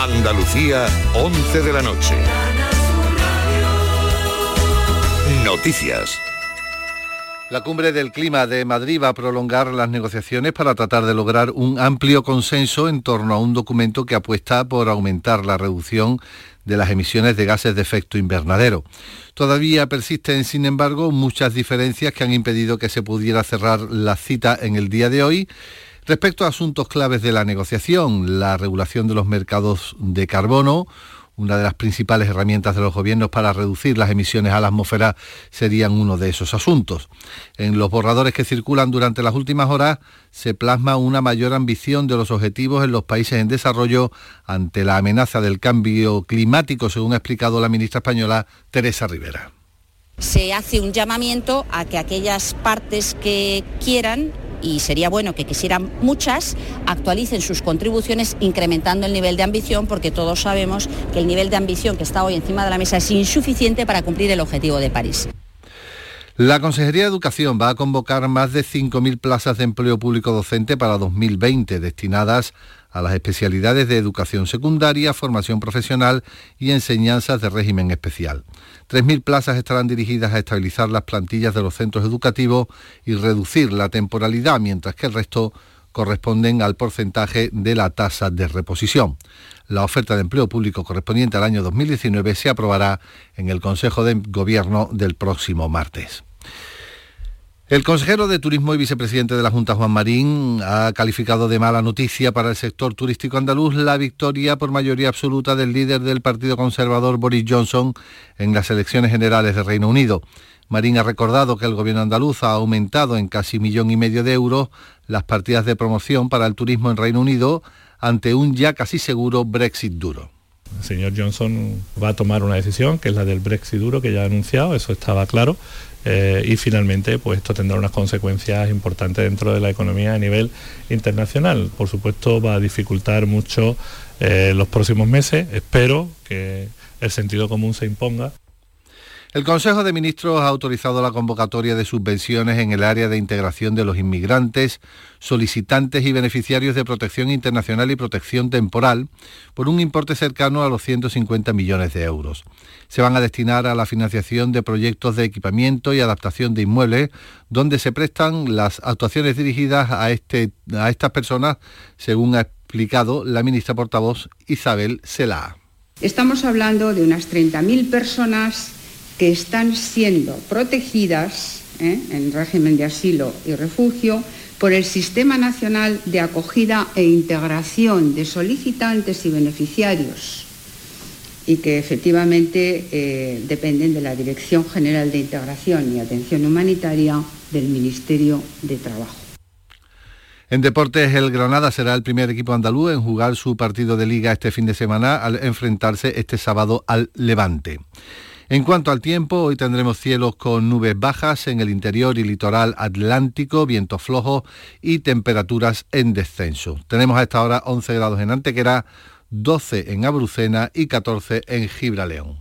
Andalucía, 11 de la noche. Noticias. La cumbre del clima de Madrid va a prolongar las negociaciones para tratar de lograr un amplio consenso en torno a un documento que apuesta por aumentar la reducción de las emisiones de gases de efecto invernadero. Todavía persisten, sin embargo, muchas diferencias que han impedido que se pudiera cerrar la cita en el día de hoy. Respecto a asuntos claves de la negociación, la regulación de los mercados de carbono, una de las principales herramientas de los gobiernos para reducir las emisiones a la atmósfera serían uno de esos asuntos. En los borradores que circulan durante las últimas horas se plasma una mayor ambición de los objetivos en los países en desarrollo ante la amenaza del cambio climático, según ha explicado la ministra española Teresa Rivera. Se hace un llamamiento a que aquellas partes que quieran y sería bueno que quisieran muchas, actualicen sus contribuciones incrementando el nivel de ambición porque todos sabemos que el nivel de ambición que está hoy encima de la mesa es insuficiente para cumplir el objetivo de París. La Consejería de Educación va a convocar más de 5.000 plazas de empleo público docente para 2020 destinadas a las especialidades de educación secundaria, formación profesional y enseñanzas de régimen especial. 3.000 plazas estarán dirigidas a estabilizar las plantillas de los centros educativos y reducir la temporalidad, mientras que el resto corresponden al porcentaje de la tasa de reposición. La oferta de empleo público correspondiente al año 2019 se aprobará en el Consejo de Gobierno del próximo martes. El consejero de Turismo y vicepresidente de la Junta, Juan Marín, ha calificado de mala noticia para el sector turístico andaluz la victoria por mayoría absoluta del líder del Partido Conservador, Boris Johnson, en las elecciones generales de Reino Unido. Marín ha recordado que el gobierno andaluz ha aumentado en casi millón y medio de euros las partidas de promoción para el turismo en Reino Unido ante un ya casi seguro Brexit duro. El señor Johnson va a tomar una decisión, que es la del Brexit duro, que ya ha anunciado, eso estaba claro, eh, y finalmente pues esto tendrá unas consecuencias importantes dentro de la economía a nivel internacional. Por supuesto va a dificultar mucho eh, los próximos meses, espero que el sentido común se imponga. El Consejo de Ministros ha autorizado la convocatoria de subvenciones en el área de integración de los inmigrantes, solicitantes y beneficiarios de protección internacional y protección temporal por un importe cercano a los 150 millones de euros. Se van a destinar a la financiación de proyectos de equipamiento y adaptación de inmuebles, donde se prestan las actuaciones dirigidas a, este, a estas personas, según ha explicado la ministra portavoz Isabel Celá. Estamos hablando de unas 30.000 personas que están siendo protegidas ¿eh? en régimen de asilo y refugio por el Sistema Nacional de Acogida e Integración de Solicitantes y Beneficiarios y que efectivamente eh, dependen de la Dirección General de Integración y Atención Humanitaria del Ministerio de Trabajo. En deportes, el Granada será el primer equipo andaluz en jugar su partido de liga este fin de semana al enfrentarse este sábado al Levante. En cuanto al tiempo, hoy tendremos cielos con nubes bajas en el interior y litoral atlántico, viento flojo y temperaturas en descenso. Tenemos a esta hora 11 grados en Antequera, 12 en Abrucena y 14 en Gibraleón.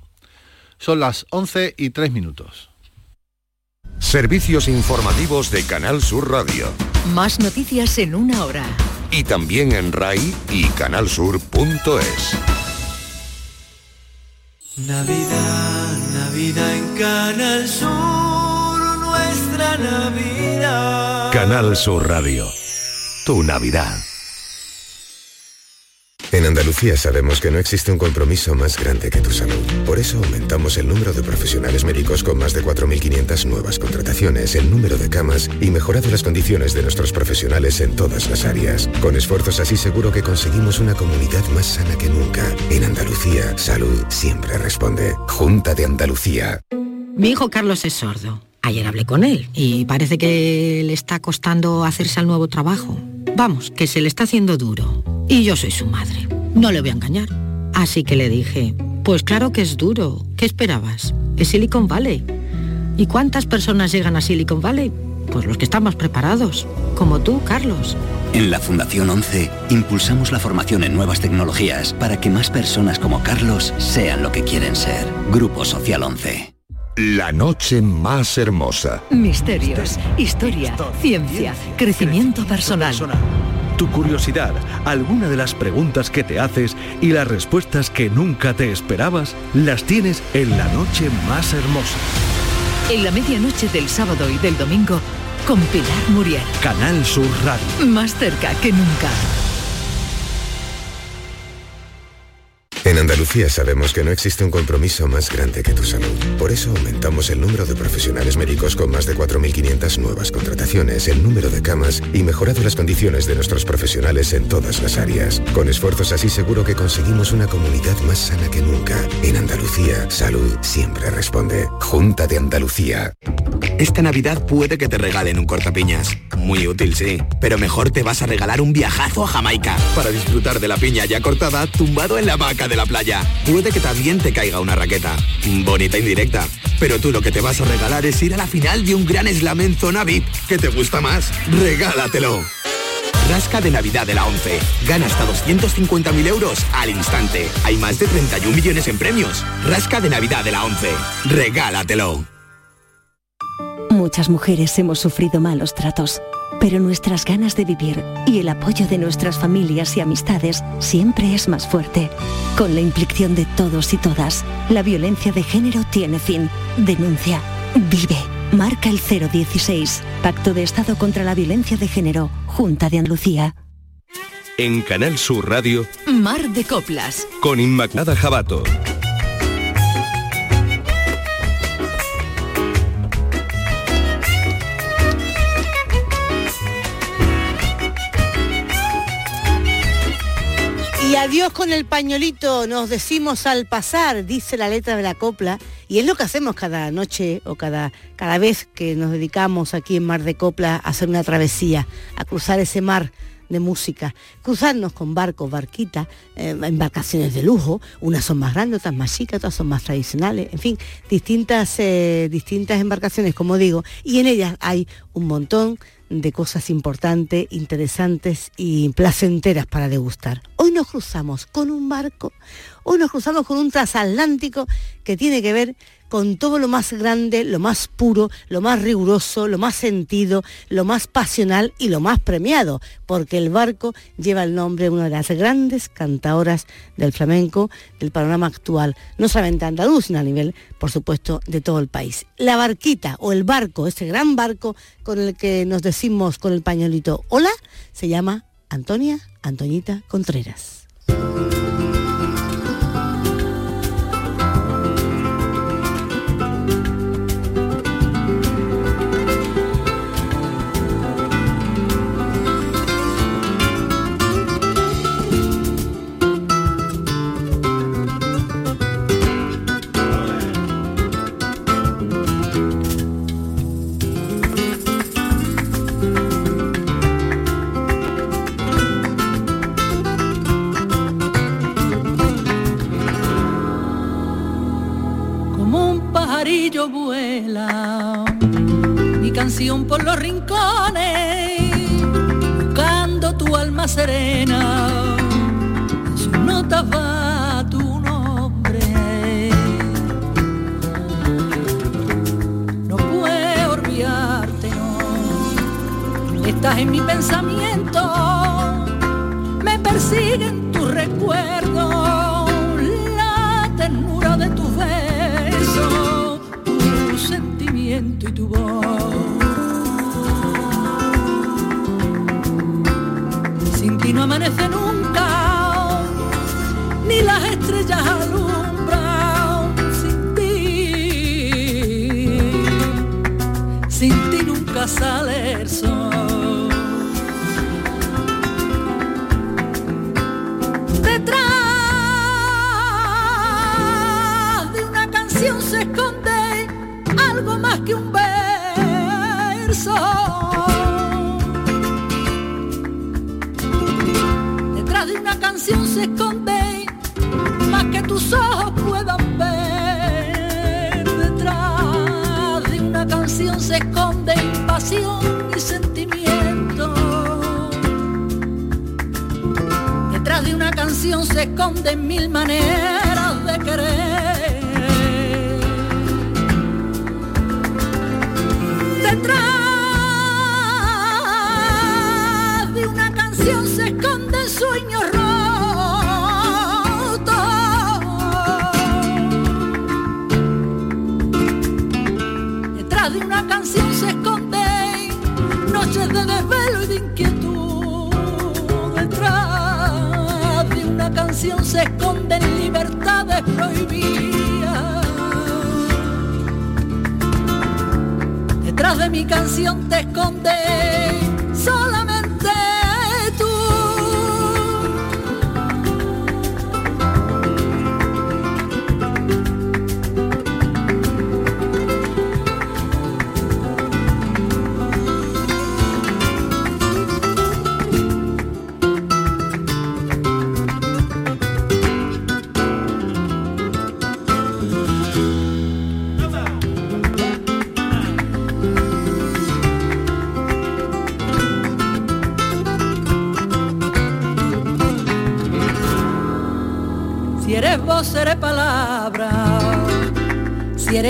Son las 11 y 3 minutos. Servicios informativos de Canal Sur Radio. Más noticias en una hora. Y también en RAI y canalsur.es. Navidad, Navidad en Canal Sur, nuestra Navidad. Canal Sur Radio. Tu Navidad. Andalucía sabemos que no existe un compromiso más grande que tu salud. Por eso aumentamos el número de profesionales médicos con más de 4.500 nuevas contrataciones, el número de camas y mejorado las condiciones de nuestros profesionales en todas las áreas. Con esfuerzos así seguro que conseguimos una comunidad más sana que nunca. En Andalucía, salud siempre responde. Junta de Andalucía. Mi hijo Carlos es sordo. Ayer hablé con él y parece que le está costando hacerse al nuevo trabajo. Vamos, que se le está haciendo duro. Y yo soy su madre. No le voy a engañar. Así que le dije, pues claro que es duro. ¿Qué esperabas? Es Silicon Valley. ¿Y cuántas personas llegan a Silicon Valley? Pues los que están más preparados, como tú, Carlos. En la Fundación 11 impulsamos la formación en nuevas tecnologías para que más personas como Carlos sean lo que quieren ser. Grupo Social 11. La noche más hermosa. Misterios, historia, ciencia, crecimiento personal. Tu curiosidad, alguna de las preguntas que te haces y las respuestas que nunca te esperabas, las tienes en la noche más hermosa. En la medianoche del sábado y del domingo, con Pilar Muriel. Canal Sur Radio. Más cerca que nunca. En Andalucía sabemos que no existe un compromiso más grande que tu salud. Por eso aumentamos el número de profesionales médicos con más de 4.500 nuevas contrataciones, el número de camas y mejorado las condiciones de nuestros profesionales en todas las áreas. Con esfuerzos así seguro que conseguimos una comunidad más sana que nunca. En Andalucía, salud siempre responde. Junta de Andalucía. Esta Navidad puede que te regalen un cortapiñas. Muy útil, sí. Pero mejor te vas a regalar un viajazo a Jamaica para disfrutar de la piña ya cortada tumbado en la vaca de la playa. Puede que también te caiga una raqueta. Bonita indirecta. Pero tú lo que te vas a regalar es ir a la final de un gran slam en zona VIP. ¿Qué te gusta más? Regálatelo. Rasca de Navidad de la 11. Gana hasta 250.000 euros al instante. Hay más de 31 millones en premios. Rasca de Navidad de la 11. Regálatelo. Muchas mujeres hemos sufrido malos tratos, pero nuestras ganas de vivir y el apoyo de nuestras familias y amistades siempre es más fuerte. Con la implicación de todos y todas, la violencia de género tiene fin. Denuncia. Vive. Marca el 016. Pacto de Estado contra la Violencia de Género. Junta de Andalucía. En Canal Sur Radio, Mar de Coplas. con Inmaculada Jabato. Adiós con el pañuelito, nos decimos al pasar, dice la letra de la copla, y es lo que hacemos cada noche o cada, cada vez que nos dedicamos aquí en Mar de Copla a hacer una travesía, a cruzar ese mar de música, cruzarnos con barcos, barquitas, eh, embarcaciones de lujo, unas son más grandes, otras más chicas, otras son más tradicionales, en fin, distintas, eh, distintas embarcaciones, como digo, y en ellas hay un montón de cosas importantes, interesantes y placenteras para degustar. Hoy nos cruzamos con un barco, hoy nos cruzamos con un transatlántico que tiene que ver con todo lo más grande, lo más puro, lo más riguroso, lo más sentido, lo más pasional y lo más premiado, porque el barco lleva el nombre de una de las grandes cantadoras del flamenco del panorama actual, no solamente andaluz, sino a nivel, por supuesto, de todo el país. La barquita o el barco, ese gran barco con el que nos decimos con el pañuelito hola, se llama Antonia Antoñita Contreras. Por los rincones, buscando tu alma serena, en sus notas va tu nombre. No puedo olvidarte, no, estás en mi pensamiento, me persiguen tus recuerdos, la ternura de tus besos, tu sentimiento y tu voz. Ti no amanece nunca, ni las estrellas alumbran. Sin ti, sin ti nunca sale el sol. Detrás de una canción se esconde algo más que un verso. Canción se esconde más que tus ojos puedan ver. Detrás de una canción se esconde pasión y sentimiento. Detrás de una canción se esconden mil maneras de querer. De una canción se esconden noches de desvelo y de inquietud. Detrás de una canción se esconden libertades prohibidas. Detrás de mi canción te esconde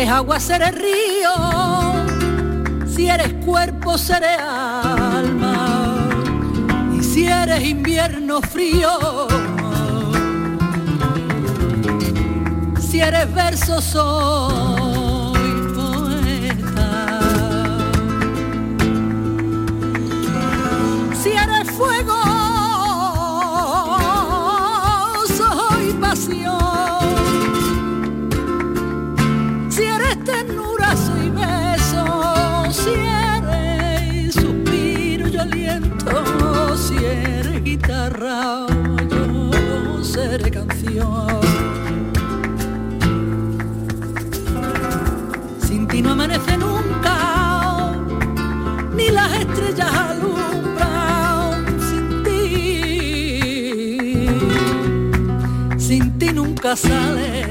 eres agua, seré río. Si eres cuerpo, seré alma. Y si eres invierno frío. Si eres verso, soy poeta. Si eres fuego, seré canción. Sin ti no amanece nunca, ni las estrellas alumbran. Sin ti, sin ti nunca sale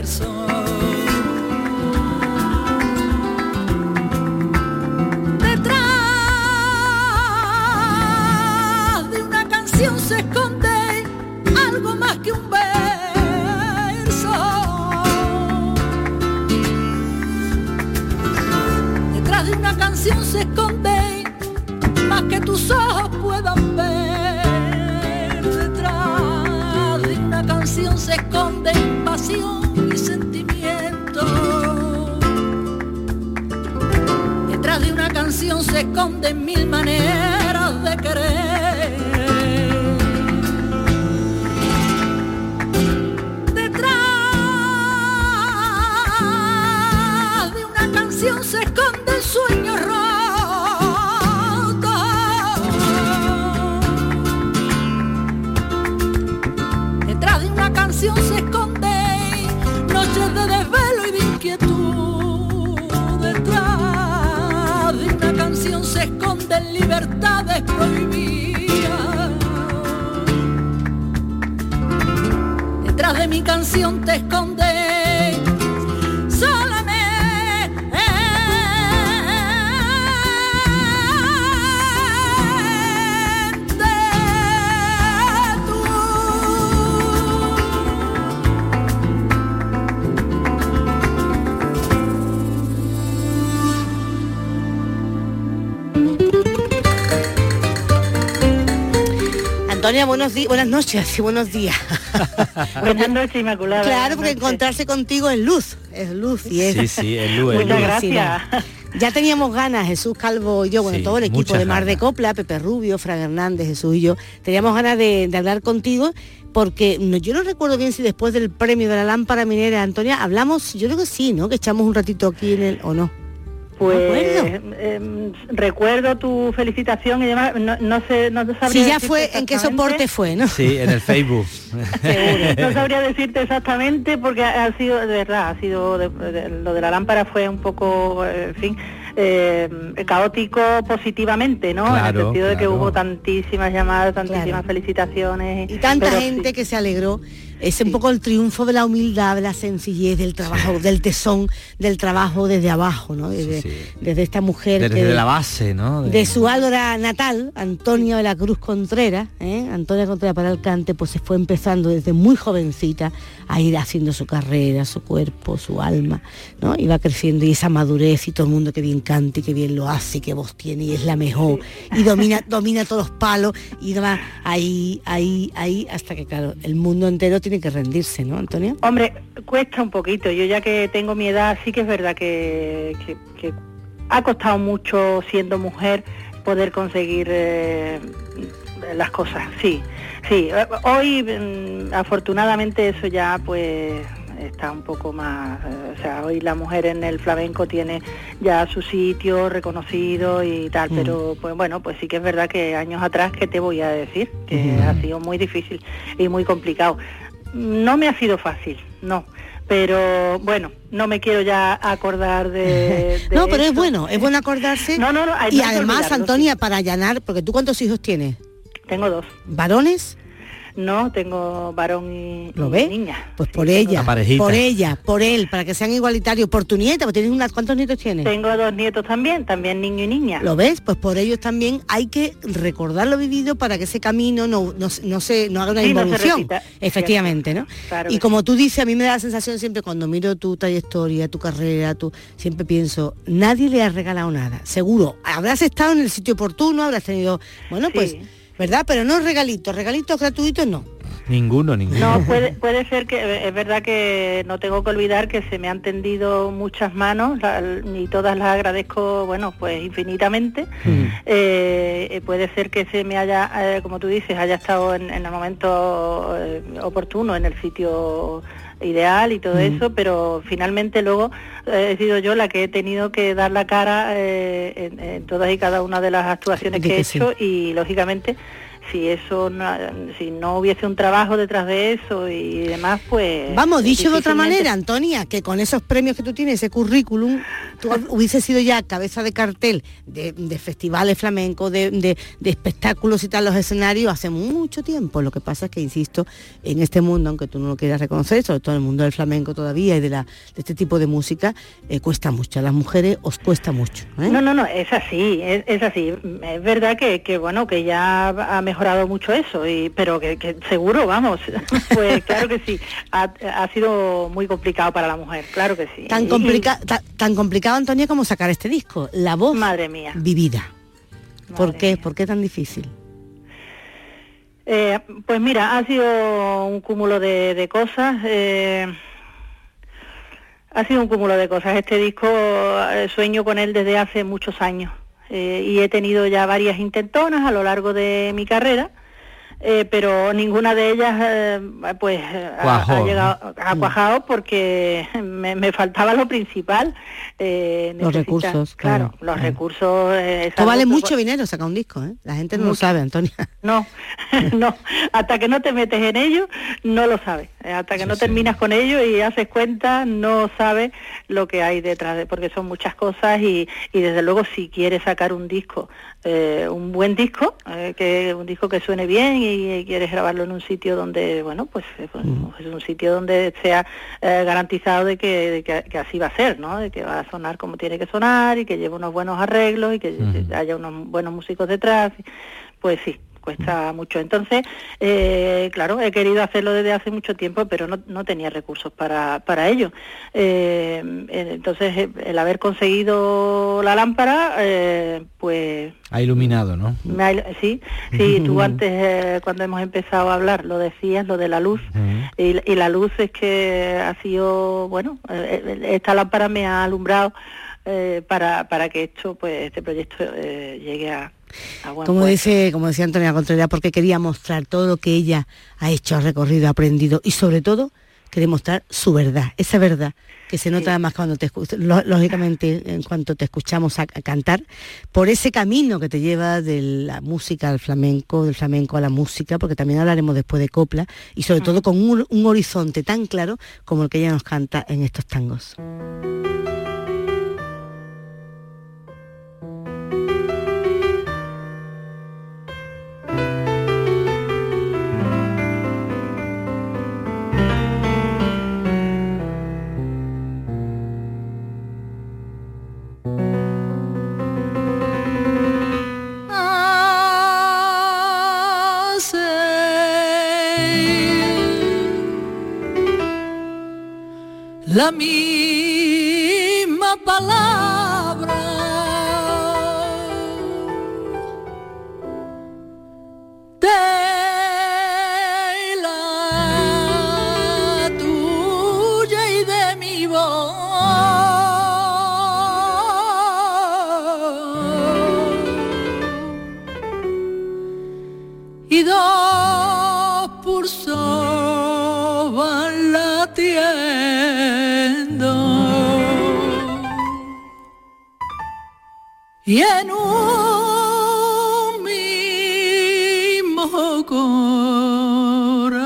se esconden mil maneras de querer. Libertades prohibidas. Detrás de mi canción te esconde Antonia, buenos días, buenas noches y buenos días. Buenas noches, Inmaculada. Claro, porque noches. encontrarse contigo es luz, es luz y es. Sí, sí, es luz, Muchas luz. gracias. Ya teníamos ganas, Jesús Calvo y yo, bueno, Sí, todo el equipo de Mar de. Copla, Pepe Rubio, Fran Hernández, Jesús y yo, teníamos ganas de, de hablar contigo porque no- yo no recuerdo bien si después del premio de la lámpara minera, Antonia, hablamos, yo creo que sí, ¿no? Que echamos un ratito aquí en el, o no. Pues em, recuerdo tu felicitación y demás, no, no sé, no sabría Si ya fue, ¿en qué soporte fue, no? Sí, en el Facebook. No sabría decirte exactamente porque ha, ha sido, de verdad, ha sido, de- de- lo de la lámpara fue un poco, eh, en fin, eh, caótico positivamente, ¿no? en el Claro, sentido de que hubo tantísimas llamadas, tantísimas Claro. felicitaciones. y tanta pero gente que se alegró Es un poco el triunfo de la humildad, de la sencillez, del trabajo, del tesón, del trabajo desde abajo, ¿no? Desde, desde esta mujer. Desde la base, ¿no? De... su álora natal, Antonia de la Cruz Contreras, ¿eh? Antonia Contreras para el cante, pues se fue empezando desde muy jovencita a ir haciendo su carrera, su cuerpo, su alma, ¿no? Iba creciendo y esa madurez y todo el mundo que bien canta y que bien lo hace, que voz tiene y es la mejor y domina, domina todos los palos y va ahí, ahí, ahí, hasta que claro, el mundo entero tiene que rendirse, ¿no, Antonio? Hombre, cuesta un poquito. Yo ya que tengo mi edad, sí que es verdad que, ha costado mucho siendo mujer poder conseguir eh, las cosas, sí. Sí, hoy mm, afortunadamente eso ya pues está un poco más, eh, o sea, hoy la mujer en el flamenco tiene ya su sitio reconocido y tal, mm. pero pues bueno, pues sí que es verdad que años atrás, ¿qué te voy a decir? Que ha sido muy difícil y muy complicado. No me ha sido fácil, no, pero bueno, no me quiero ya acordar de... no, pero es bueno, es bueno acordarse. No, no, no. y además, Antonia, para allanar, porque tú cuántos hijos tienes? Tengo dos. ¿Varones? No, tengo varón y, ¿Lo ve? niña. Pues por ella, por ella, por él, para que sean igualitarios. Por tu nieta, tienes unas, ¿cuántos nietos tienes? Tengo dos nietos también, también niño y niña. ¿Lo ves? Pues por ellos también hay que recordar lo vivido para que ese camino no, no, se, no haga una involución. Efectivamente, ¿no? y como tú dices, a mí me da la sensación siempre cuando miro tu trayectoria, tu carrera, tu, siempre pienso, nadie le ha regalado nada. Seguro, habrás estado en el sitio oportuno, habrás tenido, bueno, pues ¿verdad? Pero no regalitos, regalitos gratuitos no. Ninguno, ninguno. No, puede, puede ser que, es verdad que no tengo que olvidar que se me han tendido muchas manos y todas las agradezco, bueno, pues infinitamente. Mm. Eh, puede ser que se me haya, eh, como tú dices, haya estado en, el momento eh, oportuno, en el sitio ideal y todo eso, pero finalmente luego he sido yo la que he tenido que dar la cara en, todas y cada una de las actuaciones que, he hecho y lógicamente si eso no, si no hubiese un trabajo detrás de eso y demás, pues... Vamos, dicho de otra manera, Antonia, que con esos premios que tú tienes, ese currículum, tú hubiese sido ya cabeza de cartel de, festivales flamencos, de, espectáculos y tal, los escenarios hace mucho tiempo. Lo que pasa es que, insisto, en este mundo, aunque tú no lo quieras reconocer, sobre todo en el mundo del flamenco todavía y de, la, de este tipo de música, eh, cuesta mucho. A las mujeres os cuesta mucho. ¿eh? No, no, no, es así, es, así. Es verdad que, que, bueno, que ya ha mejorado mejorado mucho eso, y, pero que, seguro, vamos, pues claro que sí, ha, sido muy complicado para la mujer, claro que sí. Tan, complica tan complicado, Antonia, como sacar este disco, la voz Madre mía. vivida. ¿Por qué? ¿Por qué tan difícil? Eh, pues mira, ha sido un cúmulo de, cosas. Eh, ha sido un cúmulo de cosas. Este disco eh, sueño con él desde hace muchos años. Eh, y he tenido ya varias intentonas a lo largo de mi carrera eh, pero ninguna de ellas eh, pues ha, llegado ha mm. cuajado porque me, faltaba lo principal eh, los recursos claro, los recursos esto vale mucho dinero sacar un disco la gente no lo sabe Antonia. No no hasta que no te metes en ello no lo sabes. Hasta que no terminas con ello y haces cuenta no sabes lo que hay detrás de porque son muchas cosas y, y desde luego si quieres sacar un disco un buen disco que un disco que suene bien y quieres grabarlo en un sitio donde, bueno, pues, eh, pues mm. es un sitio donde sea eh, garantizado de, que, que, así va a ser, ¿no? De que va a sonar como tiene que sonar y que lleve unos buenos arreglos y que haya unos buenos músicos detrás. Pues sí, cuesta mucho. Entonces, eh, claro, he querido hacerlo desde hace mucho tiempo, pero no, tenía recursos para, para ello. Eh, entonces, el haber conseguido la lámpara, eh, pues... Ha iluminado, ¿no? sí, sí, tú antes, cuando hemos empezado a hablar, lo decías, lo de la luz. y, la luz es que ha sido, bueno, esta lámpara me ha alumbrado para, para que esto, pues, este proyecto llegue a como dice, como decía Antonia Contreras, porque quería mostrar todo lo que ella ha hecho, ha recorrido, ha aprendido y sobre todo quería mostrar su verdad, esa verdad que se nota además cuando te lógicamente en cuanto te escuchamos a, cantar, por ese camino que te lleva de la música al flamenco, del flamenco a la música, porque también hablaremos después de copla, y sobre todo con un horizonte tan claro como el que ella nos canta en estos tangos. La misma palabra. De la tuya y de mi voz. Y dos Y en un mismo corazón,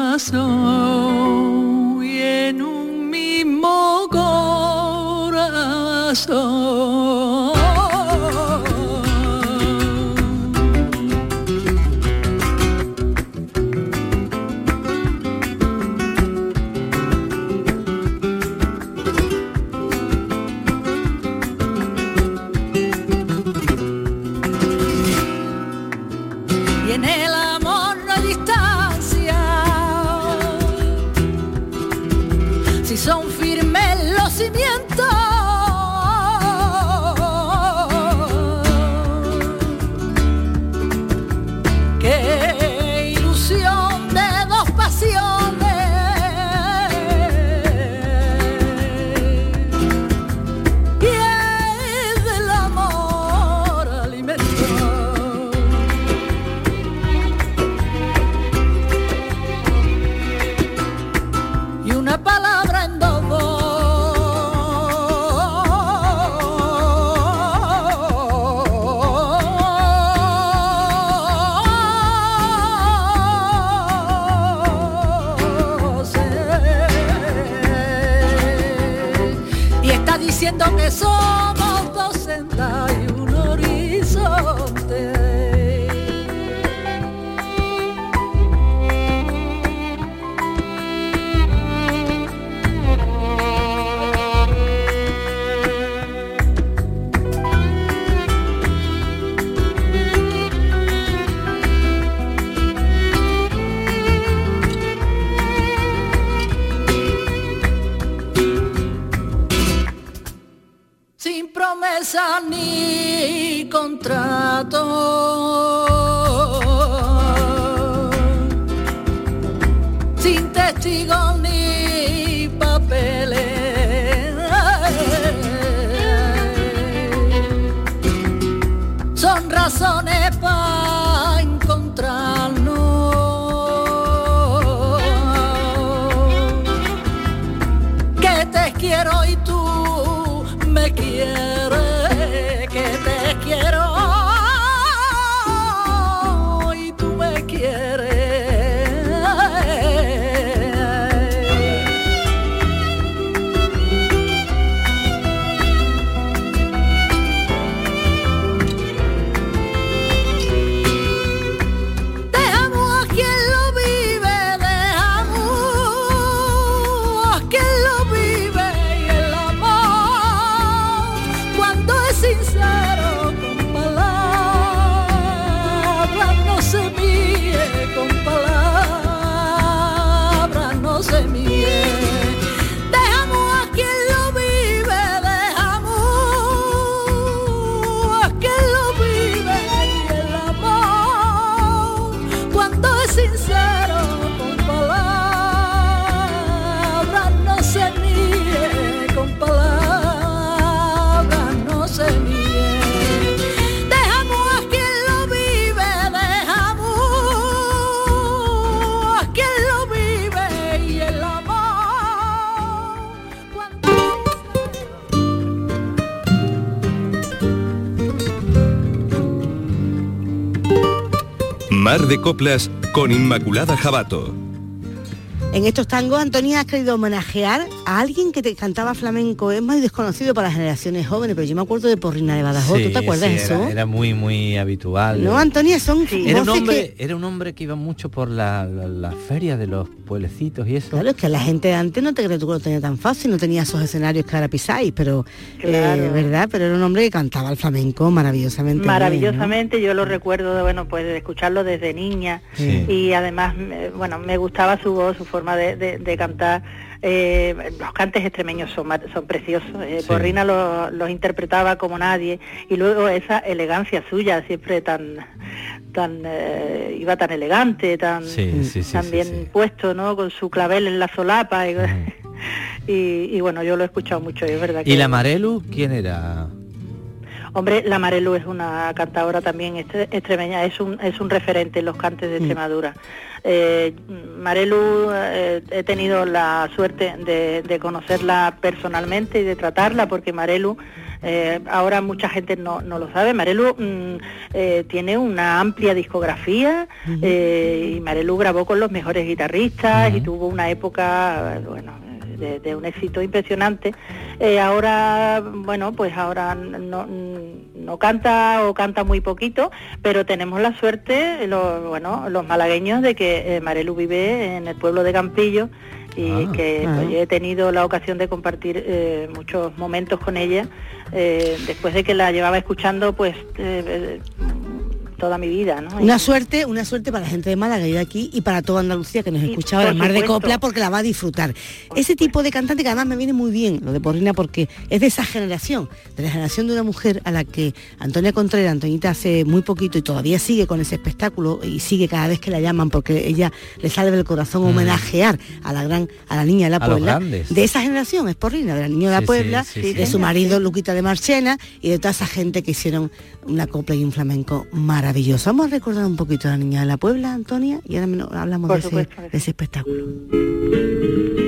Sin testigos ni papeles. Son razones Mar de Coplas con Inmaculada Jabato. En estos tangos, Antonia, has querido homenajear a alguien que te cantaba flamenco. Es muy desconocido para las generaciones jóvenes, pero yo me acuerdo de Porrina de Badajoz. ¿Tú te acuerdas sí, de eso? Era, era muy, muy habitual. No, Antonia, son Era un, hombre, que- era un hombre que iba mucho por la, la, la feria de los pueblecitos y eso. Claro, es que la gente de antes no te crees tú que lo tenía tan fácil, no tenía esos escenarios que ahora pisáis, pero, Claro. eh, ¿verdad? Pero era un hombre que cantaba el flamenco maravillosamente. bien, ¿no? Maravillosamente, yo lo recuerdo, de, bueno, pues de escucharlo desde niña Sí. y además, me- bueno, me gustaba su voz, su forma forma de, de- de cantar. Eh, los cantes extremeños son, son preciosos. eh, Sí. Porrina lo- los interpretaba como nadie y luego esa elegancia suya, siempre tan, tan eh, iba tan elegante, tan, Sí, sí, sí, tan sí, bien puesto, ¿no? Con su clavel en la solapa y, y- y bueno, yo lo he escuchado mucho y es verdad que ¿Y la Marelu quién era? Hombre, la Marelu es una cantadora también extremeña, es un, es un referente en los cantes de Extremadura. Eh, Marelu, eh, he tenido la suerte de, de conocerla personalmente y de tratarla, porque Marelu, eh, ahora mucha gente no, no lo sabe, Marelu mm, eh, tiene una amplia discografía eh, y Marelu grabó con los mejores guitarristas y tuvo una época, bueno, de, de un éxito impresionante. Eh, ahora, bueno, pues ahora no, no canta o canta muy poquito, pero tenemos la suerte, los, bueno, los malagueños, de que eh, Marelu vive en el pueblo de Campillo y Ah. que Ah. pues, he tenido la ocasión de compartir eh, muchos momentos con ella eh, después de que la llevaba escuchando pues eh, toda mi vida, ¿no? Una Y- suerte, una suerte para la gente de Málaga y de aquí y para toda Andalucía que nos escucha ahora Mar de. Copla porque la va a disfrutar. Ese tipo de cantante que además me viene muy bien, lo de Porrina, porque es de esa generación, de la generación de una mujer a la que Antonia Contreras, Antoñita hace muy poquito y todavía sigue con ese espectáculo y sigue cada vez que la llaman porque ella le sale del corazón homenajear a la gran, a la niña de la Mm. Puebla. De esa generación es Porrina, de la niña de la Sí, Puebla, sí, sí. de su marido Luquita de Marchena y de toda esa gente que hicieron una copla y un flamenco maravilloso. Vamos a recordar un poquito a la niña de la Puebla, Antonia, y ahora hablamos de ese, de ese espectáculo.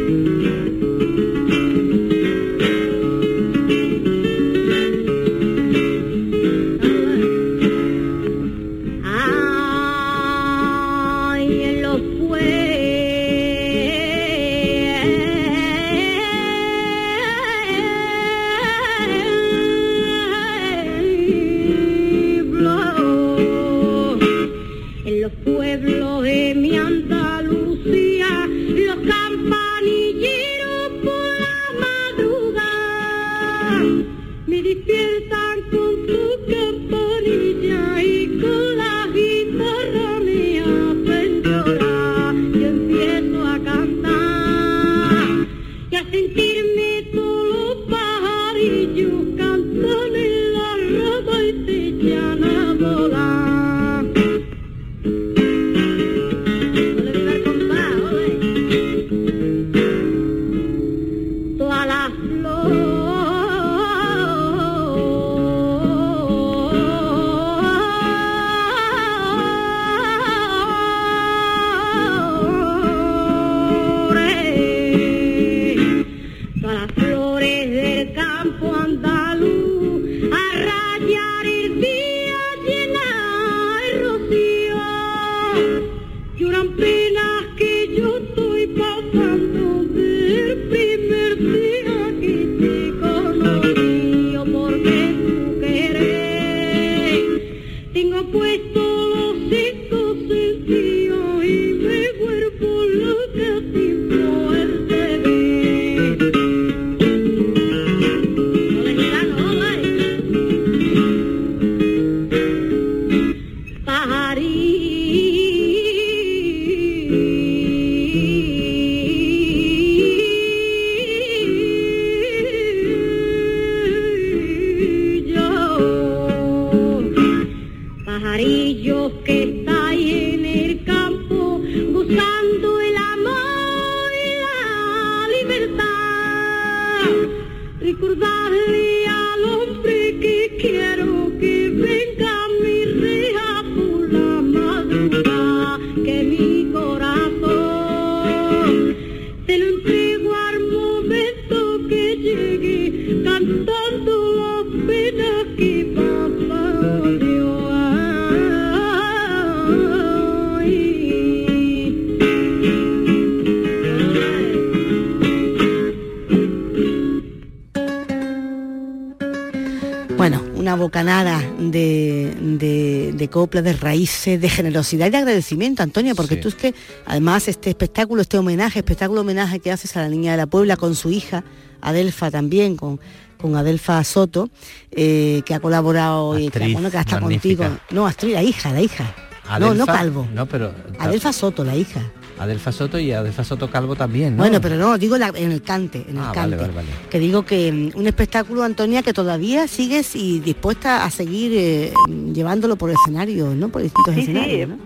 Copla, de raíces, de generosidad y de agradecimiento, Antonia, porque tú es que además este espectáculo, este homenaje, espectáculo homenaje que haces a la niña de la Puebla con su hija, Adelfa también, con, con Adelfa Soto, eh, que ha colaborado y que, bueno, que hasta magnífica. contigo. No, actriz, la hija, la hija. no, no Calvo. No, pero... Adelfa Soto, la hija. Adelfa Soto y Adelfa Soto Calvo también, ¿no? Bueno, pero no, digo la- en el cante, en el Ah, cante. vale, vale, vale. Que digo que mm, un espectáculo, Antonia, que todavía sigues y dispuesta a seguir eh, llevándolo por escenario, ¿no? Por distintos Sí, sí. escenarios, ¿no?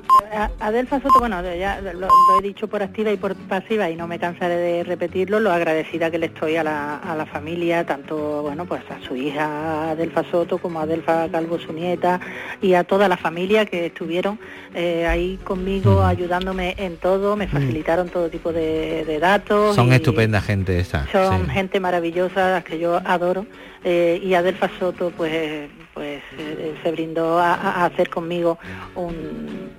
Adelfa Soto, bueno, ya lo, lo he dicho por activa y por pasiva y no me cansaré de repetirlo, lo agradecida que le estoy a la, a la familia, tanto, bueno, pues a su hija Adelfa Soto como a Adelfa Calvo, su nieta, y a toda la familia que estuvieron eh, ahí conmigo ayudándome en todo, me facilitaron todo tipo de, de datos. Son estupenda gente esta. son sí. gente maravillosa, las que yo adoro, eh, y Adelfa Soto pues, pues eh, se brindó a, a hacer conmigo un,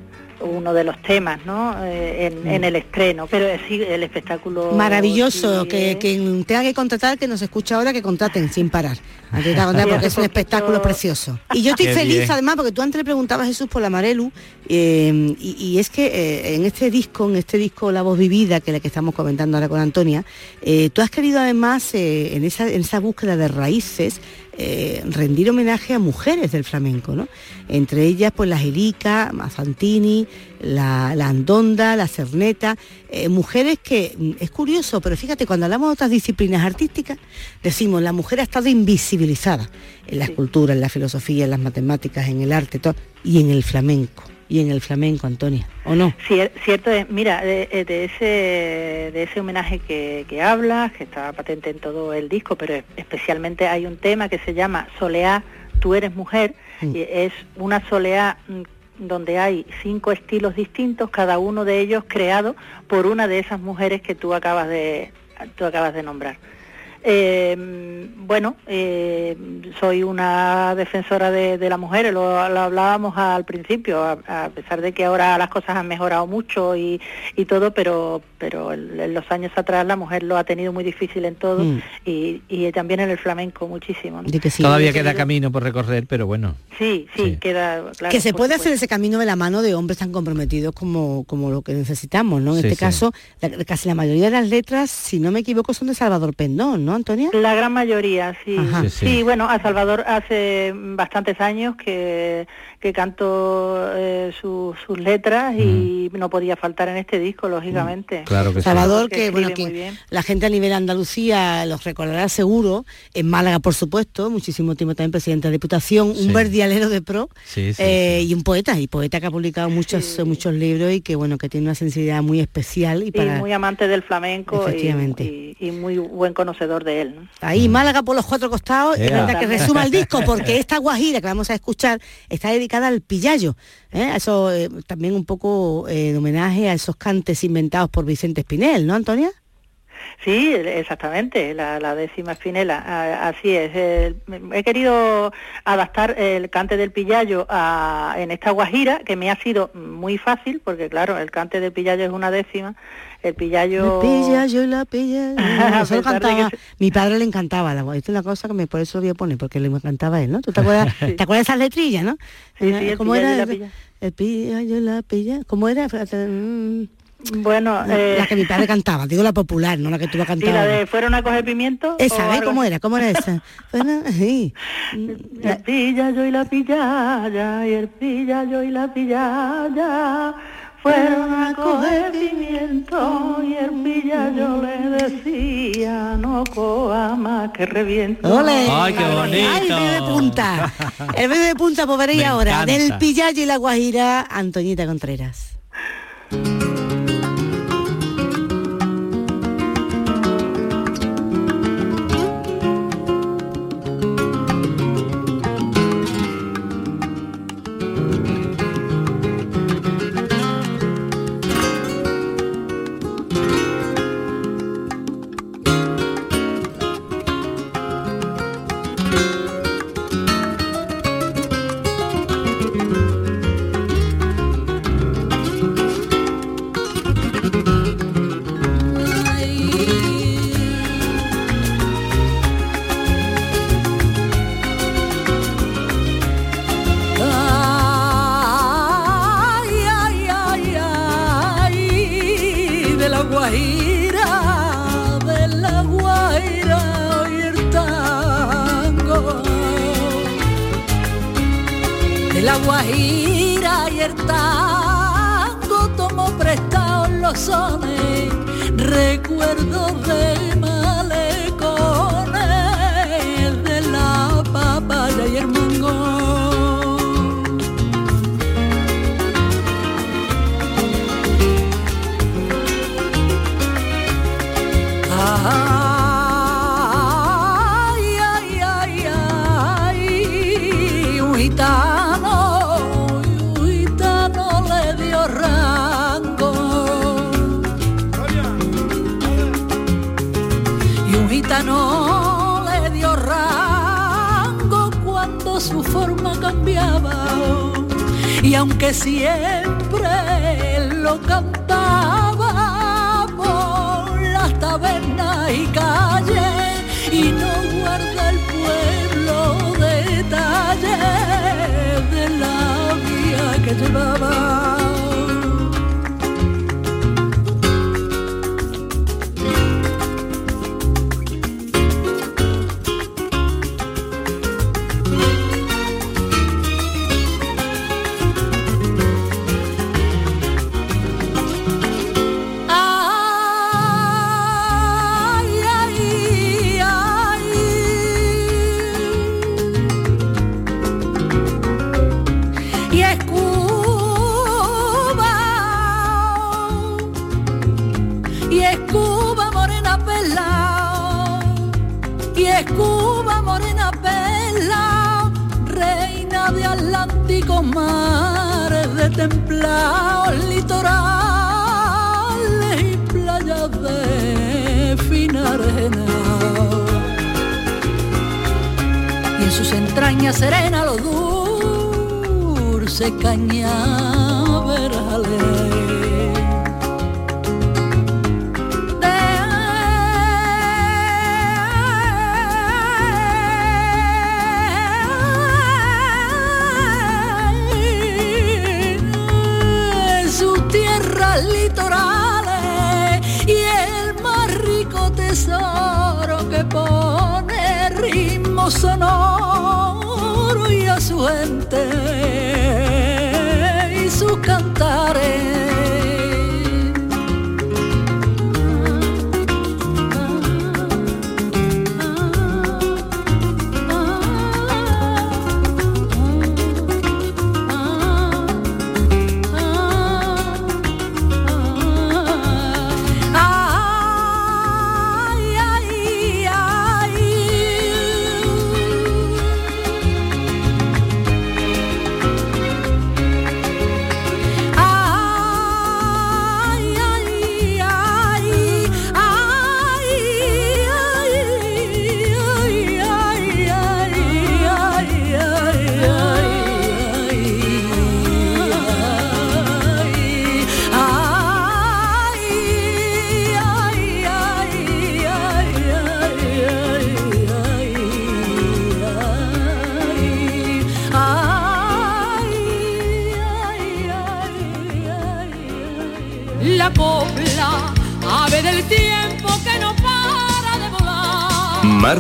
uno de los temas, ¿no? Eh, en, en el estreno, pero sí, el espectáculo... Maravilloso, sí, que quien tenga que contratar, que nos escucha ahora, que contraten sin parar. Porque es un poquito- espectáculo precioso. Y yo estoy Qué feliz bien. además, porque tú antes le preguntabas a Jesús por la Marelu, eh, y, y es que eh, en este disco, en este disco La Voz Vivida, que es la que estamos comentando ahora con Antonia, eh, tú has querido además, eh, en, esa, en esa búsqueda de raíces, eh, rendir homenaje a mujeres del flamenco, ¿no? Entre ellas, pues la Jelica, Mazantini, la, la Andonda, la Cerneta, eh, mujeres que, mm, es curioso, pero fíjate, cuando hablamos de otras disciplinas artísticas, decimos, la mujer ha estado invisibilizada en la escultura, en la filosofía, en las matemáticas, en el arte, todo, y en el flamenco, y en el flamenco, Antonia, ¿o no? Cier- cierto es, mira, de, eh, de ese de ese homenaje que, que hablas, que está patente en todo el disco, pero especialmente hay un tema que se llama Soleá, tú eres mujer, y es una soleá mm, donde hay cinco estilos distintos, cada uno de ellos creado por una de esas mujeres que tú acabas de tú acabas de nombrar. Eh, bueno, eh, soy una defensora de, de la mujer, lo, lo hablábamos al principio, a, a pesar de que ahora las cosas han mejorado mucho y, y todo, pero, pero en, en los años atrás la mujer lo ha tenido muy difícil en todo Mm. y, y también en el flamenco muchísimo. ¿no? Todavía queda camino por recorrer, pero bueno. Sí, sí, queda claro. que se puede supuesto. hacer ese camino de la mano de hombres tan comprometidos como, como lo que necesitamos, ¿no? En Sí, este sí. caso, la- casi la mayoría de las letras, si no me equivoco, son de Salvador Pendón, ¿no, Antonia? La gran mayoría, sí. Sí, Sí, sí. bueno, a Salvador hace bastantes años que, que canto eh, su- sus letras y no podía faltar en este disco, lógicamente. Claro que. Salvador, que bueno, que la gente a nivel Andalucía los recordará seguro, en Málaga por supuesto, muchísimo tiempo también presidente de Diputación, Sí. un verdialero de pro Sí, sí, eh, y un poeta, y poeta que ha publicado muchos muchos libros y que bueno, que tiene una sensibilidad muy especial y Y para muy amante del flamenco y, Efectivamente. y- y muy buen conocedor de él. ¿no? Ahí, Málaga por los cuatro costados, y Ea. verdad que resuma el disco, porque esta guajira que vamos a escuchar está dedicada al pillayo. ¿eh? Eso eh, también un poco eh, homenaje a esos cantes inventados por Vicente Espinel, ¿no, Antonia? Sí, exactamente, la, décima espinela, así es. El- he querido adaptar el cante del pillayo a- en esta guajira, que me ha sido muy fácil, porque claro, el cante del pillayo es una décima, el pillayo... El pillayo y la pilla. A Eso cantaba, mi padre le encantaba la. Esto es una cosa que me, por eso lo voy a poner, porque le encantaba a él, ¿no? ¿Tú te acuerdas, ¿te acuerdas de esas letrillas, no? Sí, sí, el ¿Cómo pillayo y era? la pilla. El pillayo y la pilla. ¿Cómo era? Mm, Bueno, eh, La que mi padre cantaba, digo la popular, no la que tú vas a ¿y cantar. la de fueron a coger pimiento? Esa, ¿eh? ¿Cómo era? ¿Cómo era esa? Bueno, sí. El pillayo y la pillaya, y el pillayo y la pillaya, fueron a coger pimiento, y el pillayo le decía, no coja más que reviento. ¡Ole! Ay, qué bonito. ¡Ay, de punta! El de punta, pues veréis ahora. encanta. Del Pillayo y la Guajira, Antoñita Contreras.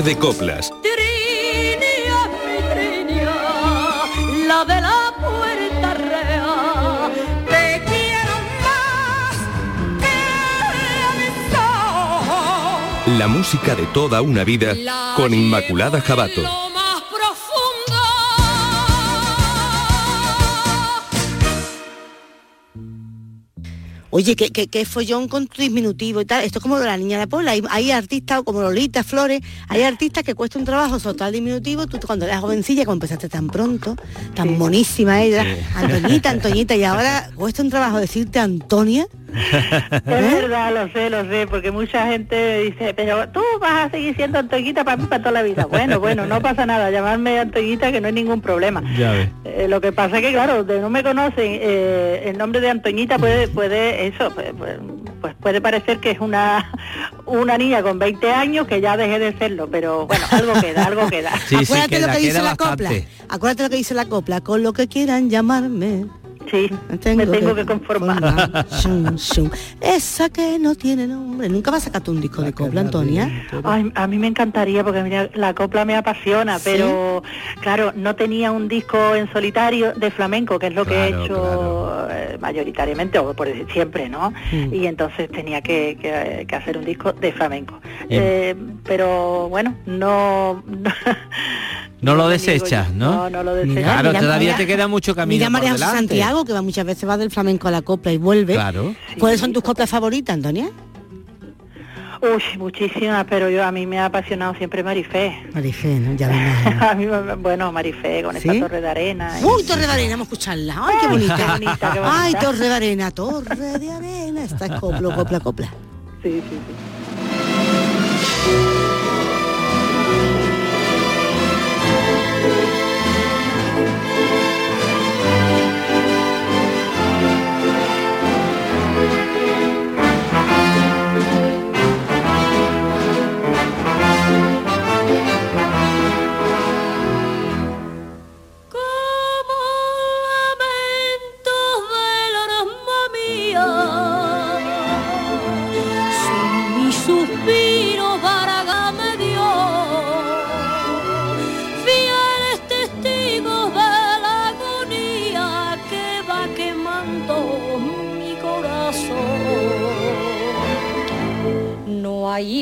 De Coplas. Trinia, mi trinia, la de la puerta real. Te quiero más que a. La música de toda una vida con Inmaculada Jabato. Oye, ¿qué, qué, qué follón con tu diminutivo y tal. Esto es como de la niña de la Pola. Hay, hay artistas, como Lolita, Flores, hay artistas que cuesta un trabajo soltar el diminutivo. Tú cuando eras jovencilla, como empezaste tan pronto, tan monísima ella, Sí. Antoñita, Antoñita, y ahora cuesta un trabajo decirte Antonia. Es verdad, lo sé, lo sé, porque mucha gente dice, pero tú vas a seguir siendo Antoñita para mí para toda la vida. Bueno, bueno, no pasa nada, llamarme Antoñita que no hay ningún problema. Ya ves. Eh, lo que pasa es que, claro, de no me conocen, eh, el nombre de Antoñita puede, puede eso, pues, pues- pues puede parecer que es una, una niña con 20 años que ya dejé de serlo, pero bueno, algo queda, algo queda. Acuérdate lo que dice la copla. Acuérdate lo que dice la copla. Con lo que quieran llamarme. Sí, me tengo, que, conformar. Esa que no tiene nombre. Nunca va a sacar un disco de copla, Antonia. Ay, a mí me encantaría porque mira, la copla me apasiona, pero claro, no tenía un disco en solitario de flamenco, que es lo que he hecho eh, mayoritariamente, o por decir siempre, ¿no? Mm. Y entonces tenía que, hacer un disco de flamenco. Eh, pero bueno, no no lo desechas, ¿no? No, no lo desechas. Claro, todavía te queda mucho camino. Mira María Santiago, que va muchas veces va del flamenco a la copla y vuelve. Claro. ¿Cuáles son tus coplas favoritas, Antonia? Uy, muchísimas, pero yo a mí me ha apasionado siempre Marifé. Marifé, ¿no? Ya a mí, bueno, Marifé, con esa torre de arena. Uy, torre de arena, vamos a escucharla. Ay, qué bonita. qué bonita, qué bonita. Ay, torre de arena, torre de arena. Esta es copla, copla, copla. Sí, sí, sí.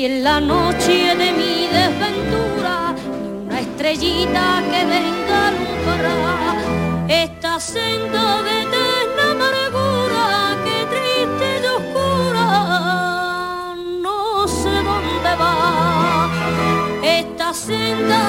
En la noche de mi desventura ni una estrellita que venga a alumbrar esta senda de eterna amargura que triste y oscura no sé dónde va. Esta senda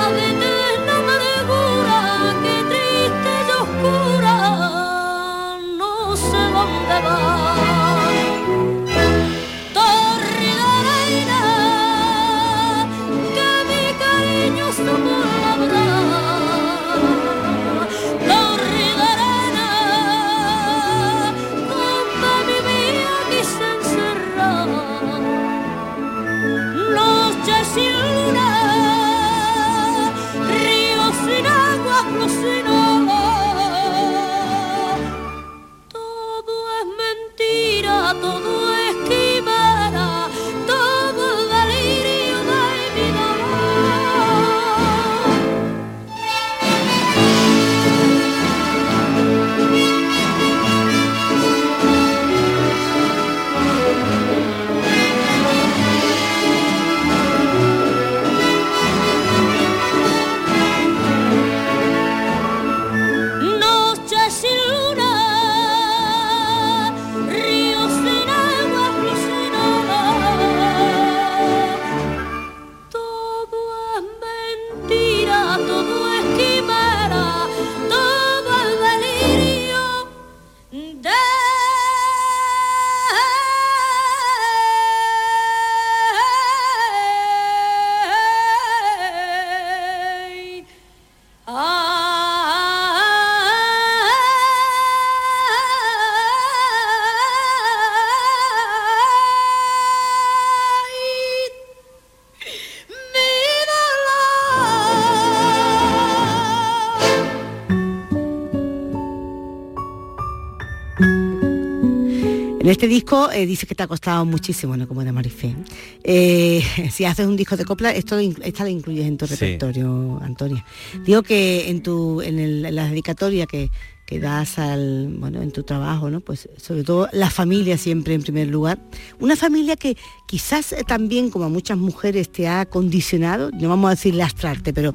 En este disco eh, dice que te ha costado muchísimo, ¿no? Como de Marifé. Eh, si haces un disco de copla, esto esta lo incluyes en tu repertorio, Antonia. Digo que en tu en la dedicatoria que que das al, bueno, en tu trabajo, ¿no? Pues sobre todo la familia siempre en primer lugar. Una familia que quizás también, como a muchas mujeres, te ha condicionado, no vamos a decir lastrarte, pero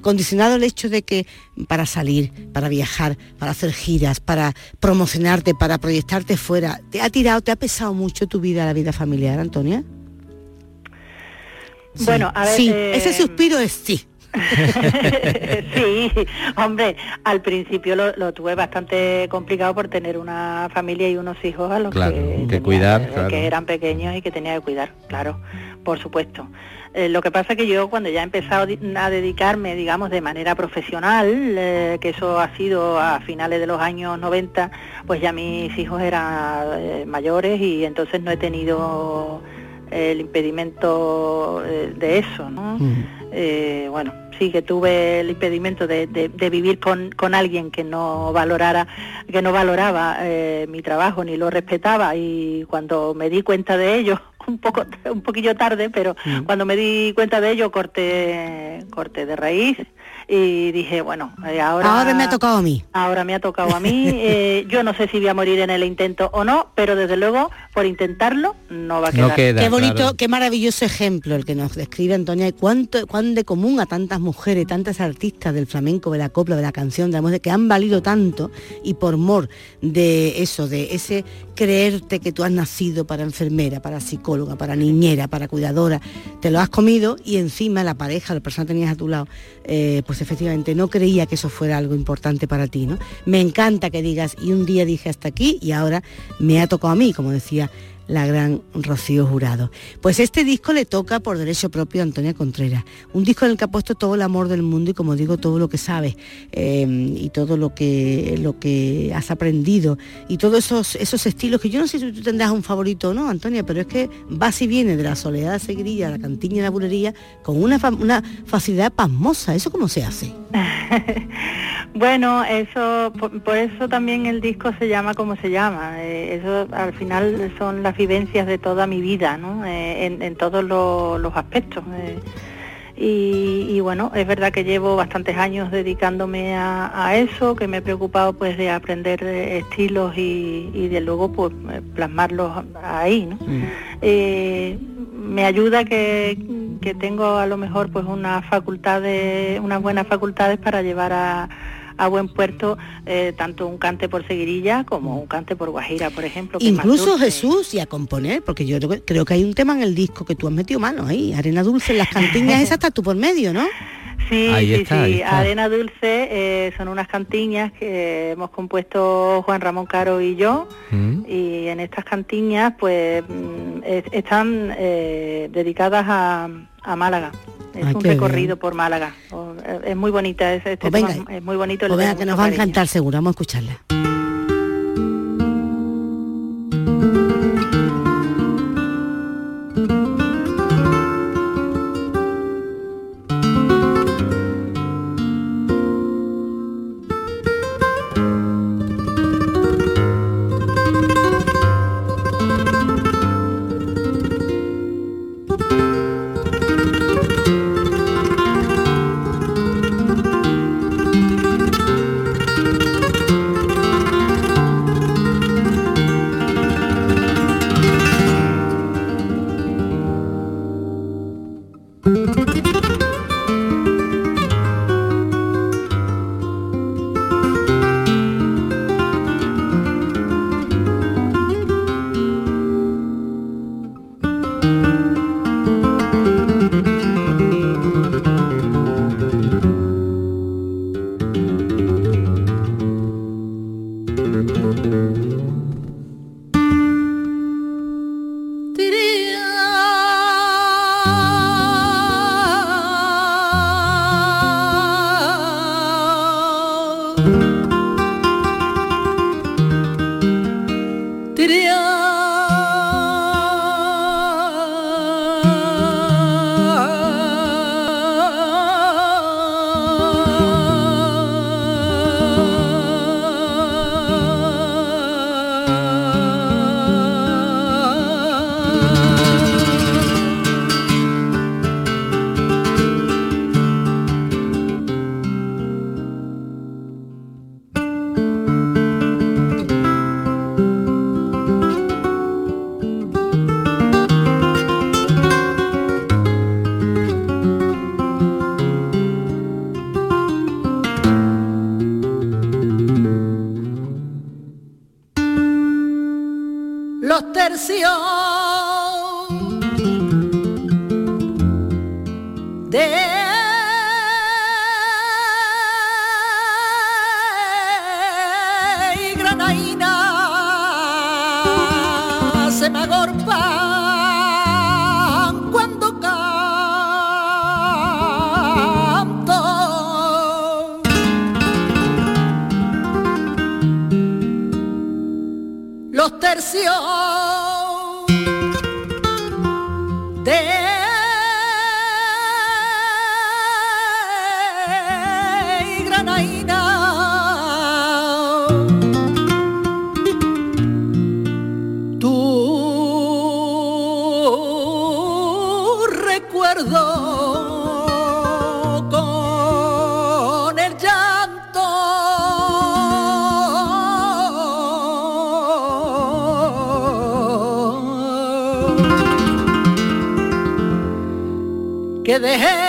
condicionado el hecho de que para salir, para viajar, para hacer giras, para promocionarte, para proyectarte fuera, ¿te ha tirado, te ha pesado mucho tu vida, la vida familiar, Antonia? Bueno, a ver... Sí, ese eh, suspiro es sí. sí, hombre, al principio lo, tuve bastante complicado por tener una familia y unos hijos a los que, cuidar, que eran pequeños y que tenía que cuidar, claro, por supuesto. Eh, lo que pasa es que yo cuando ya he empezado a dedicarme, digamos, de manera profesional, eh, que eso ha sido a finales de los años 90, pues ya mis hijos eran eh, mayores y entonces no he tenido el impedimento de eso, ¿no? bueno, sí que tuve el impedimento de, vivir con, con, alguien que no valorara, que no valoraba eh, mi trabajo ni lo respetaba y cuando me di cuenta de ello, un poco un poquillo tarde, pero mm. cuando me di cuenta de ello corté corté de raíz y dije, bueno, eh, ahora... Ahora me ha tocado a mí. Ahora me ha tocado a mí. Eh, yo no sé si voy a morir en el intento o no, pero desde luego, por intentarlo, no va a quedar. qué bonito, qué maravilloso ejemplo el que nos describe Antonia y cuánto, cuán de común a tantas mujeres, tantas artistas del flamenco, de la copla, de la canción, de la música, que han valido tanto y por mor de eso, de ese creerte que tú has nacido para enfermera, para psicóloga, para niñera, para cuidadora, te lo has comido y encima la pareja, la persona que tenías a tu lado, eh, pues efectivamente no creía que eso fuera algo importante para ti, ¿no? Me encanta que digas, y un día dije hasta aquí y ahora me ha tocado a mí, como decía la gran Rocío Jurado. Pues este disco le toca por derecho propio a Antonia Contreras, un disco en el que ha puesto todo el amor del mundo y como digo, todo lo que sabes eh, y todo lo que, lo que has aprendido y todos esos, esos estilos que yo no sé si tú tendrás un favorito o no, Antonia, pero es que va y viene de la soledad de Seguirilla, la cantiña y la bulería con una, una facilidad pasmosa. ¿Eso cómo se hace? bueno, eso por, eso también el disco se llama como se llama. Eh, eso al final son las vivencias de toda mi vida, ¿no? Eh, en, todos los aspectos. Eh. Y, bueno, es verdad que llevo bastantes años dedicándome a, eso, que me he preocupado pues de aprender estilos y, de luego pues plasmarlos ahí, ¿no? Mm. me ayuda que, que tengo a lo mejor pues una facultad de, unas buenas facultades para llevar a, a buen puerto eh, tanto un cante por seguirilla como un cante por guajira, por ejemplo. Incluso Jesús y a componer, porque yo creo que hay un tema en el disco que tú has metido mano ahí, arena dulce, las cantiñas esas está tú por medio, ¿no? Sí, sí, sí. Arena Dulce eh, son unas cantiñas que hemos compuesto Juan Ramón Caro y yo. Mm. Y en estas cantiñas, pues, mm, están eh, dedicadas a, Málaga. Es un recorrido por Málaga. Eh, es muy bonita, es, este pues es muy bonito. Pues venga, que nos va a encantar seguro, vamos a escucharla. Que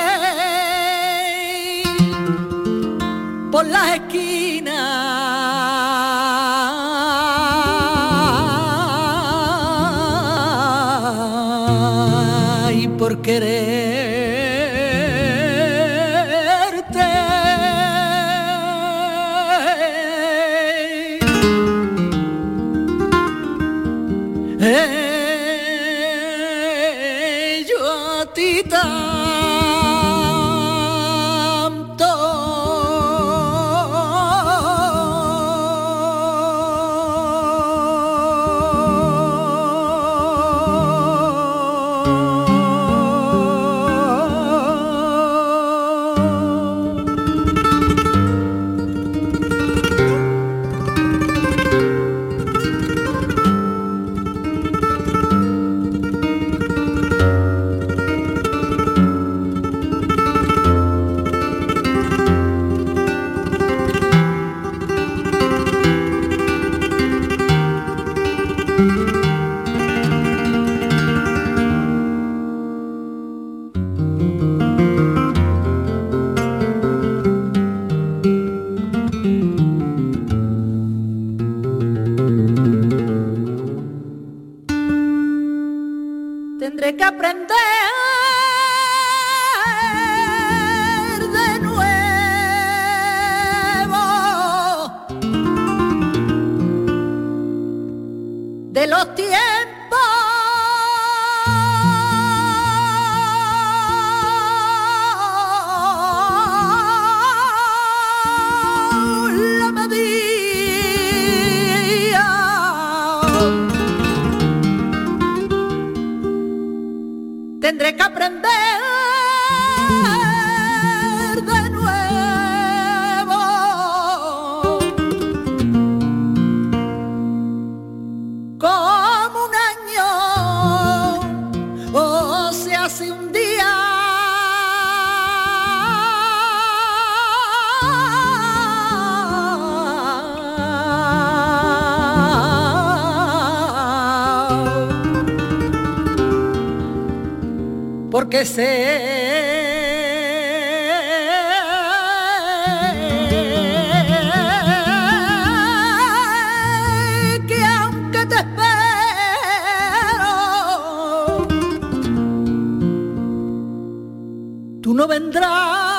no vendrás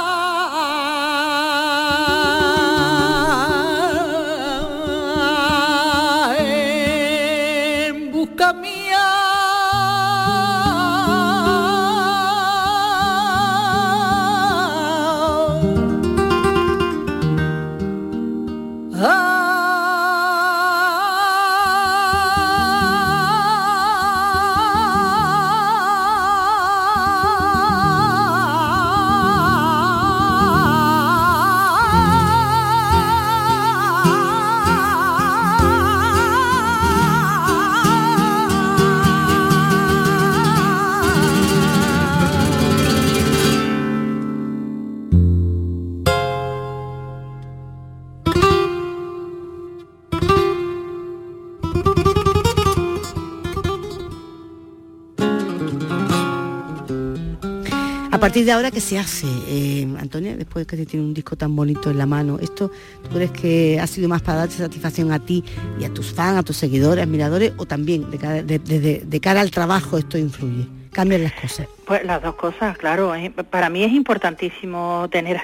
partir de ahora, ¿qué se hace, eh, Antonia, después que tiene un disco tan bonito en la mano? ¿Esto tú crees que ha sido más para darte satisfacción a ti y a tus fans, a tus seguidores, admiradores, o también de- de cara al trabajo esto influye? Cambian las cosas. Pues las dos cosas, claro. Para mí es importantísimo tener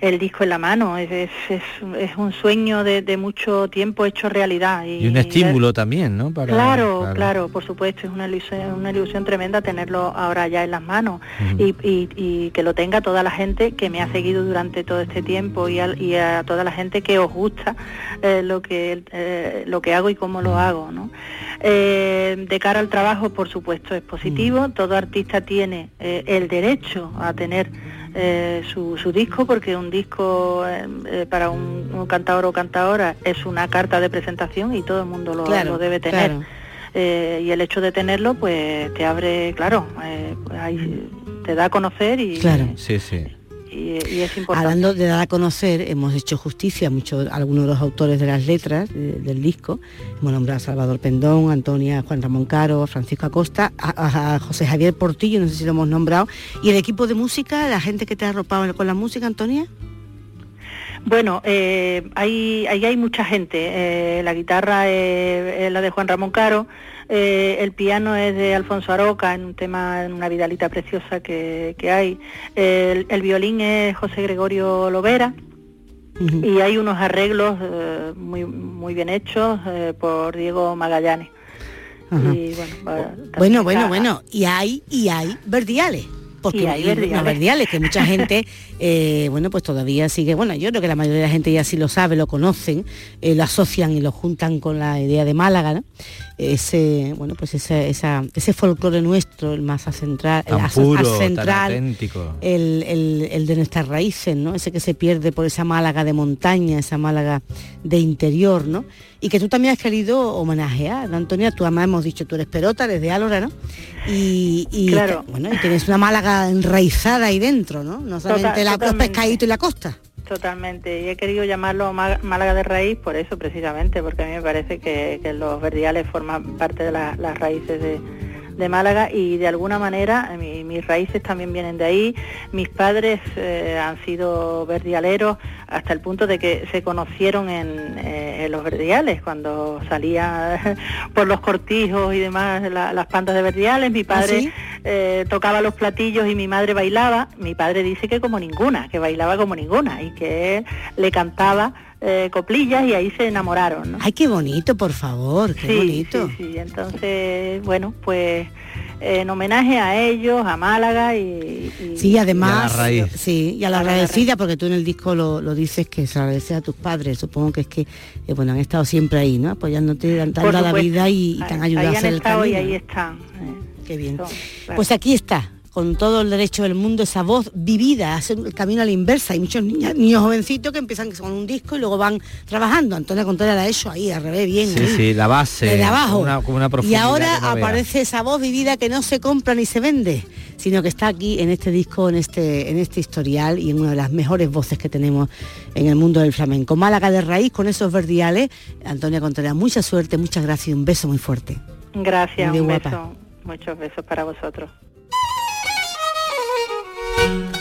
el disco en la mano. Es, es, es- un sueño de, de mucho tiempo hecho realidad. Y, Y un estímulo también, ¿no? Para- claro, claro, por supuesto, es una ilusión, una ilusión tremenda tenerlo ahora ya en las manos y, y- y que lo tenga toda la gente que me ha seguido durante todo este tiempo y, y a toda la gente que os gusta eh, lo que eh, lo que hago y cómo lo hago, ¿no? Eh, de cara al trabajo, por supuesto, es positivo. Todo artista tiene eh, el derecho a tener eh, su, su disco, porque un disco eh, eh, para un, un cantador o cantadora es una carta de presentación y todo el mundo lo, Claro, lo debe tener. claro. Eh, y el hecho de tenerlo, pues te abre, claro, eh, pues hay- te da a conocer y, Claro. Sí, sí. Y, y es importante. Hablando de dar a conocer, hemos hecho justicia a algunos de los autores de las letras de- del disco. Hemos nombrado a Salvador Pendón, Antonia, Juan Ramón Caro, a Francisco Acosta, a, José Javier Portillo, no sé si lo hemos nombrado. Y el equipo de música, la gente que te ha arropado con la música, Antonia. Bueno, eh, ahí, ahí hay mucha gente. Eh, la guitarra es, es la de Juan Ramón Caro, eh, el piano es de Alfonso Aroca, en un tema, en una vidalita preciosa que, que hay. El, el violín es José Gregorio Lovera. Y hay unos arreglos eh, muy, muy bien hechos eh, por Diego Magallanes. Y bueno, Bueno, bueno. Y hay, y hay verdiales. Porque Y hay verdiales. no, verdiales, que mucha gente, eh, bueno, pues todavía sigue, bueno, yo creo que la mayoría de la gente ya sí lo sabe, lo conocen, eh, lo asocian y lo juntan con la idea de Málaga, ¿no? Ese, bueno, pues ese, esa, ese folclore nuestro, el más central, el puro, central, auténtico. el, el- el de nuestras raíces, ¿no? Ese que se pierde por esa Málaga de montaña, esa Málaga de interior, ¿no? Y que tú también has querido homenajear, ¿no, Antonia? Tú además hemos dicho, tú eres perota desde Álora, ¿no? Y, y Claro. bueno, y tienes una Málaga enraizada ahí dentro, ¿no? No solamente Total- la- los pescaditos y la costa. Totalmente, y he querido llamarlo Má- Málaga de raíz por eso precisamente, porque a mí me parece que, que los verdiales forman parte de la- las raíces de, de Málaga y de alguna manera mi- mis raíces también vienen de ahí. Mis padres eh, han sido verdialeros hasta el punto de que se conocieron en, eh, en los verdiales, cuando salía por los cortijos y demás la- las pandas de verdiales. Mi padre sí? eh, tocaba los platillos y mi madre bailaba. Mi padre dice que como ninguna, que bailaba como ninguna y que él le cantaba eh, coplillas y ahí se enamoraron. ¿no? Ay, qué bonito, por favor, qué sí, bonito. sí, sí. Entonces, bueno, pues en homenaje a ellos, a Málaga y... y- Sí, además, Y a la raíz. sí, y a la agradecida, porque tú en el disco lo, lo dices que se agradece a tus padres, supongo que es que, eh, bueno, han estado siempre ahí, ¿no? Apoyándote, dando la vida y, y te han ayudado ahí a hacer el camino. y ahí están. eh, Qué bien. son, claro. Pues aquí está, con todo el derecho del mundo, esa voz vivida, hace el camino a la inversa. Hay muchos niños, niños jovencitos que empiezan con un disco y luego van trabajando. Antonio Contreras la ha hecho ahí, al revés, bien. Sí, ahí. sí, la base. Desde abajo. Una, como una y profundidad ahora no veas. aparece esa voz vivida que no se compra ni se vende, sino que está aquí en este disco, en este, en este historial y en una de las mejores voces que tenemos en el mundo del flamenco. Málaga de raíz con esos verdiales. Antonio Contreras, mucha suerte, muchas gracias y un beso muy fuerte. Gracias, Muy un guapa. beso. Muchos besos para vosotros. No